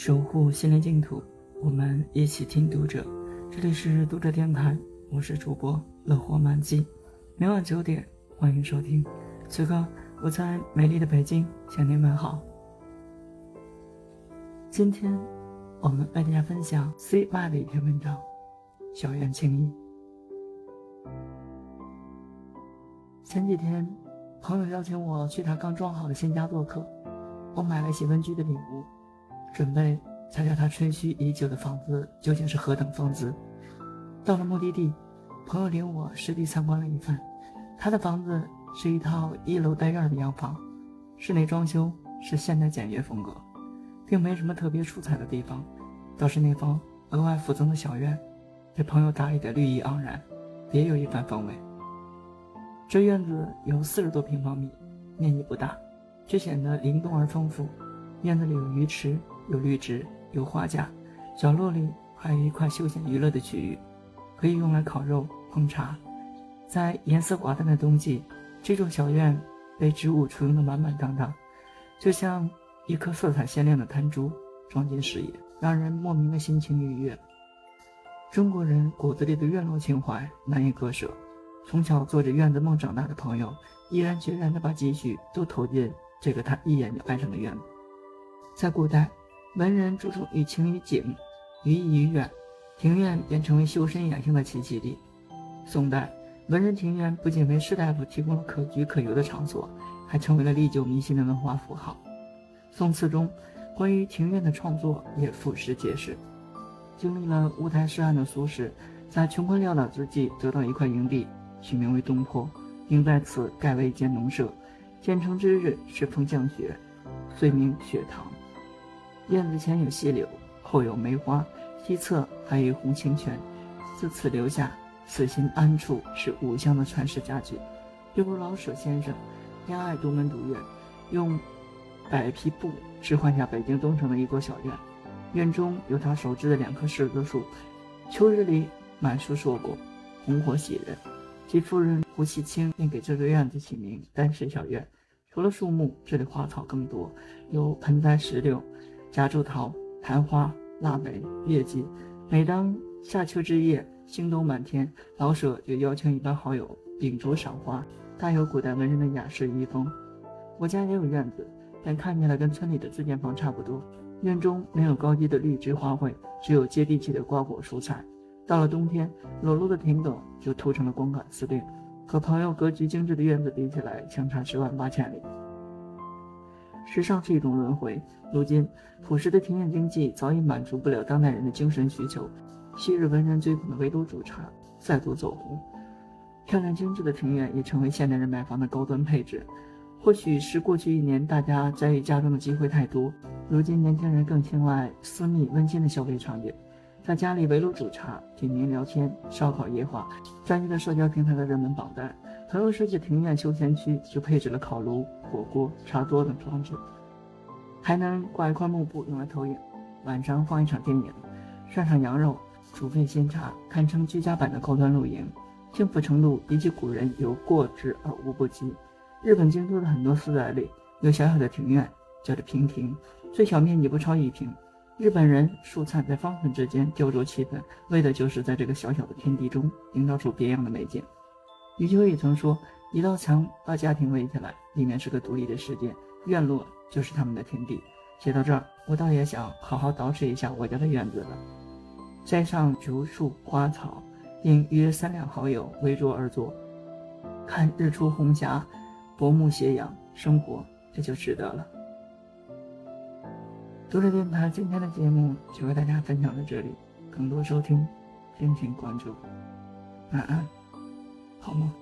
守护心灵净土，我们一起听读者。这里是读者电台，我是主播乐活满记。每晚九点，欢迎收听。此刻我在美丽的北京向您问好。今天我们为大家分享 CY 的一篇文章，《小院情谊》。前几天，朋友邀请我去他刚装好的新家做客，我买了写文具的礼物。准备猜猜他吹嘘已久的房子究竟是何等风姿。到了目的地，朋友领我实地参观了一番。他的房子是一套一楼带院的洋房，室内装修是现代简约风格，并没什么特别出彩的地方，倒是那方额外附赠的小院，被朋友打理的绿意盎然，别有一番风味。这院子有四十多平方米，面积不大，却显得灵动而丰富。院子里有鱼池。有绿植，有花架，角落里还有一块休闲娱乐的区域，可以用来烤肉、烹茶。在颜色寡淡的冬季，这座小院被植物簇拥得满满当当，就像一颗色彩鲜亮的弹珠装进视野，让人莫名的心情愉悦。中国人骨子里的院落情怀难以割舍，从小做着院子梦长大的朋友，毅然决然地把积蓄都投进这个他一眼就爱上的院子。在古代。文人注重于情于景，于意于远，庭院便成为修身养性的栖息地。宋代，文人庭院不仅为士大夫提供了可居可游的场所，还成为了历久弥新的文化符号。宋词中关于庭院的创作也俯拾皆是。经历了乌台诗案的苏轼，在穷困潦倒之际得到一块营地，取名为东坡，并在此盖了一间农舍。建成之日是逢降雪，遂名雪堂。院子前有溪流，后有梅花，西侧还有一泓清泉。自此留下“此心安处是吾乡”的传世佳句。又如老舍先生，偏爱独门独院，用百匹布置换下北京东城的一座小院。院中有他手植的两棵柿子树，秋日里满树硕果，红火喜人。其夫人胡锡清便给这座院子起名“丹石小院”。除了树木，这里花草更多，有盆栽石榴。夹竹桃、昙花、腊梅、月季，每当夏秋之夜，星斗满天，老舍就邀请一帮好友秉烛赏花，大有古代文人的雅士遗风。我家也有院子，但看起来跟村里的自建房差不多。院中没有高级的绿植花卉，只有接地气的瓜果蔬菜。到了冬天，裸露的亭埂就涂成了光杆司令，和朋友格局精致的院子比起来，相差十万八千里。时尚是一种轮回，如今朴实的庭院经济早已满足不了当代人的精神需求。昔日文人追捧的围炉煮茶再度走红，漂亮精致的庭院也成为现代人买房的高端配置。或许是过去一年大家宅于家中的机会太多，如今年轻人更青睐私密温馨的消费场景，在家里围炉煮茶、品茗聊天、烧烤夜话，占据了社交平台的热门榜单。朋友设计庭院休闲区就配置了烤炉、火锅、茶桌等装置，还能挂一块幕布用来投影。晚上放一场电影，涮上羊肉，煮沸鲜茶，堪称居家版的高端露营。幸福程度比起古人有过之而无不及。日本京都的很多私宅里有小小的庭院，叫做平庭，最小面积不超一平。日本人蔬菜在方寸之间雕琢气氛，为的就是在这个小小的天地中营造出别样的美景。余秋雨曾说：“一道墙把家庭围起来，里面是个独立的世界，院落就是他们的天地。”写到这儿，我倒也想好好捯饬一下我家的院子了，栽上竹树花草，并约三两好友围桌而坐，看日出红霞，薄暮斜阳，生活这就值得了。读者电台今天的节目就为大家分享到这里，更多收听，敬请关注。晚安。好吗？